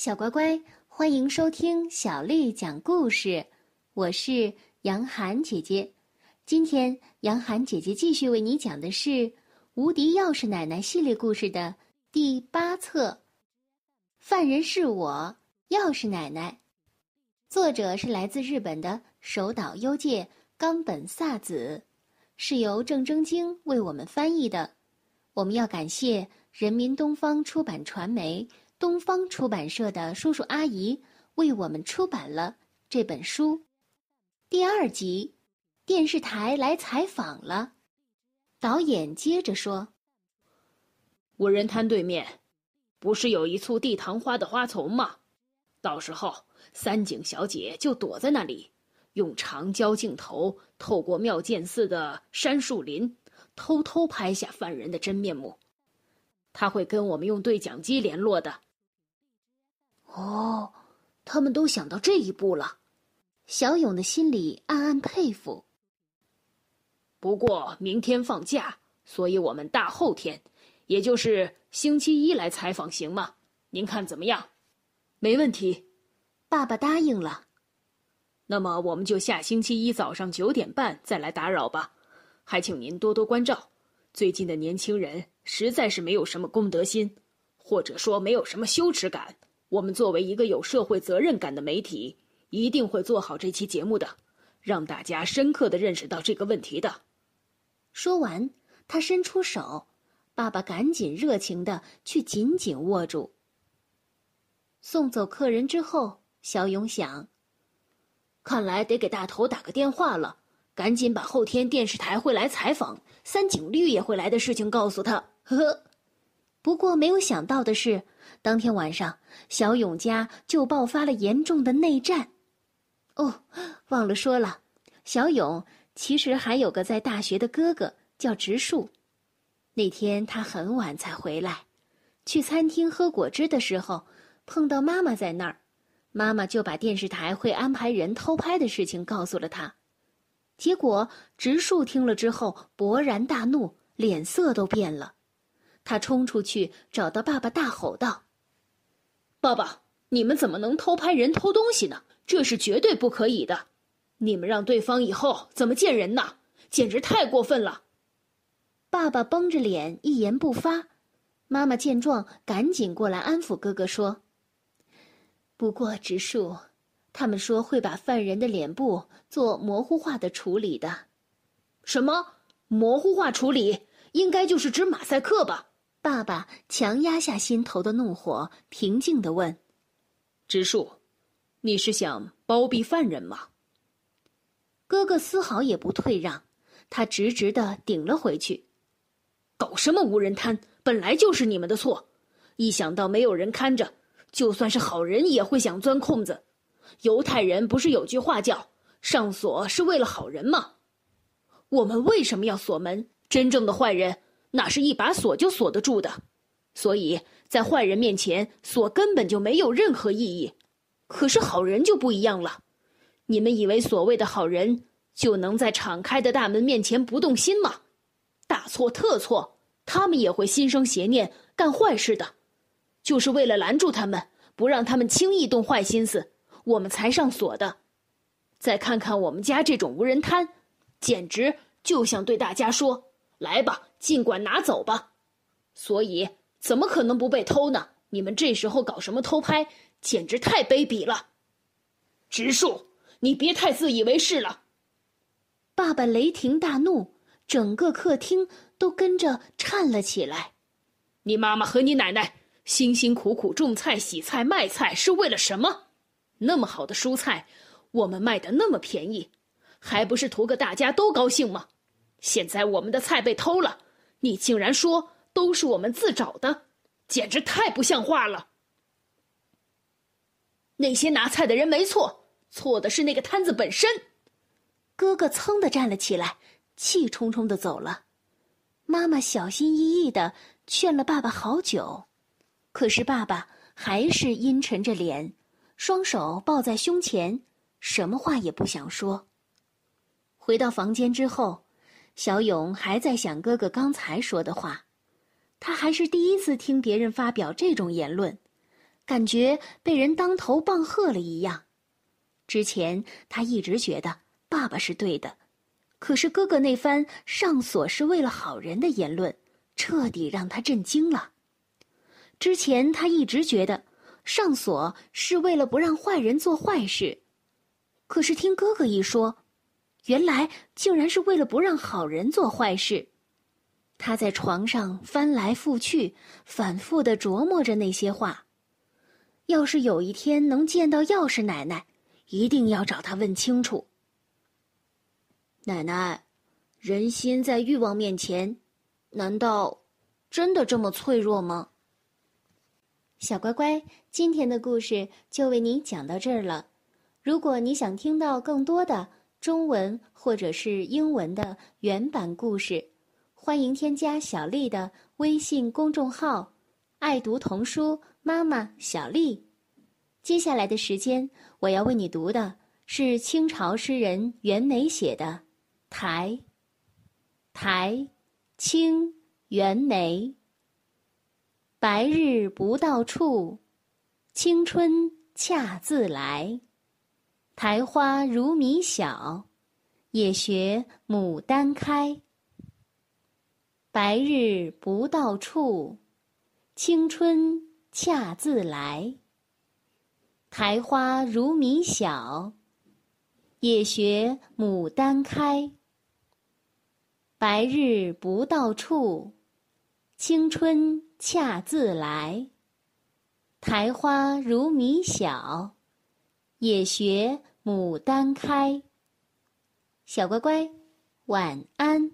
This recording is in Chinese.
小乖乖，欢迎收听小丽讲故事，我是杨涵姐姐。今天杨涵姐姐继续为你讲的是《无敌钥匙奶奶》系列故事的第八册，《犯人是我，钥匙奶奶》。作者是来自日本的手岛优介、冈本萨子，是由郑征京为我们翻译的。我们要感谢人民东方出版传媒、东方出版社的叔叔阿姨为我们出版了这本书。第二集，电视台来采访了，导演接着说：“无人滩对面，不是有一簇地堂花的花丛吗？到时候三井小姐就躲在那里，用长焦镜头透过妙见寺的杉树林。”偷偷拍下犯人的真面目，他会跟我们用对讲机联络的。哦，他们都想到这一步了，小勇的心里暗暗佩服。不过明天放假，所以我们大后天，也就是星期一来采访，行吗？您看怎么样？没问题，爸爸答应了。那么我们就下星期一早上九点半再来打扰吧。还请您多多关照，最近的年轻人实在是没有什么公德心，或者说没有什么羞耻感。我们作为一个有社会责任感的媒体，一定会做好这期节目的，让大家深刻的认识到这个问题的。说完，他伸出手，爸爸赶紧热情的去紧紧握住。送走客人之后，小勇想，看来得给大头打个电话了。赶紧把后天电视台会来采访三井绿也会来的事情告诉他。呵呵，不过没有想到的是，当天晚上小勇家就爆发了严重的内战。哦，忘了说了，小勇其实还有个在大学的哥哥叫植树。那天他很晚才回来，去餐厅喝果汁的时候碰到妈妈在那儿，妈妈就把电视台会安排人偷拍的事情告诉了他。结果，植树听了之后勃然大怒，脸色都变了。他冲出去找到爸爸，大吼道：“爸爸，你们怎么能偷拍人偷东西呢？这是绝对不可以的！你们让对方以后怎么见人呢？简直太过分了！”爸爸绷着脸一言不发。妈妈见状，赶紧过来安抚哥哥说：“不过，植树。”他们说会把犯人的脸部做模糊化的处理的，什么模糊化处理？应该就是指马赛克吧？爸爸强压下心头的怒火，平静的问：“植树，你是想包庇犯人吗？”哥哥丝毫也不退让，他直直的顶了回去：“搞什么无人摊？本来就是你们的错！一想到没有人看着，就算是好人也会想钻空子。”犹太人不是有句话叫“上锁是为了好人”吗？我们为什么要锁门？真正的坏人哪是一把锁就锁得住的？所以在坏人面前，锁根本就没有任何意义。可是好人就不一样了。你们以为所谓的好人就能在敞开的大门面前不动心吗？大错特错！他们也会心生邪念，干坏事的，就是为了拦住他们，不让他们轻易动坏心思。我们才上锁的，再看看我们家这种无人摊，简直就像对大家说：“来吧，尽管拿走吧。”所以怎么可能不被偷呢？你们这时候搞什么偷拍，简直太卑鄙了！植树，你别太自以为是了。爸爸雷霆大怒，整个客厅都跟着颤了起来。你妈妈和你奶奶辛辛苦苦种菜、洗菜、卖菜是为了什么？那么好的蔬菜，我们卖的那么便宜，还不是图个大家都高兴吗？现在我们的菜被偷了，你竟然说都是我们自找的，简直太不像话了！那些拿菜的人没错，错的是那个摊子本身。哥哥噌的站了起来，气冲冲的走了。妈妈小心翼翼的劝了爸爸好久，可是爸爸还是阴沉着脸。双手抱在胸前，什么话也不想说。回到房间之后，小勇还在想哥哥刚才说的话。他还是第一次听别人发表这种言论，感觉被人当头棒喝了一样。之前他一直觉得爸爸是对的，可是哥哥那番上锁是为了好人的言论，彻底让他震惊了。之前他一直觉得上锁是为了不让坏人做坏事，可是听哥哥一说，原来竟然是为了不让好人做坏事。他在床上翻来覆去，反复的琢磨着那些话。要是有一天能见到钥匙奶奶，一定要找她问清楚。奶奶，人心在欲望面前，难道真的这么脆弱吗？小乖乖，今天的故事就为你讲到这儿了。如果你想听到更多的中文或者是英文的原版故事，欢迎添加小丽的微信公众号“爱读童书妈妈小丽”。接下来的时间，我要为你读的是清朝诗人袁枚写的《台》。台，清，袁枚。白日不到处，青春恰自来。苔花如米小，也学牡丹开。白日不到处，青春恰自来。苔花如米小，也学牡丹开。白日不到处，青春恰自来。苔花如米小，也学牡丹开。小乖乖，晚安。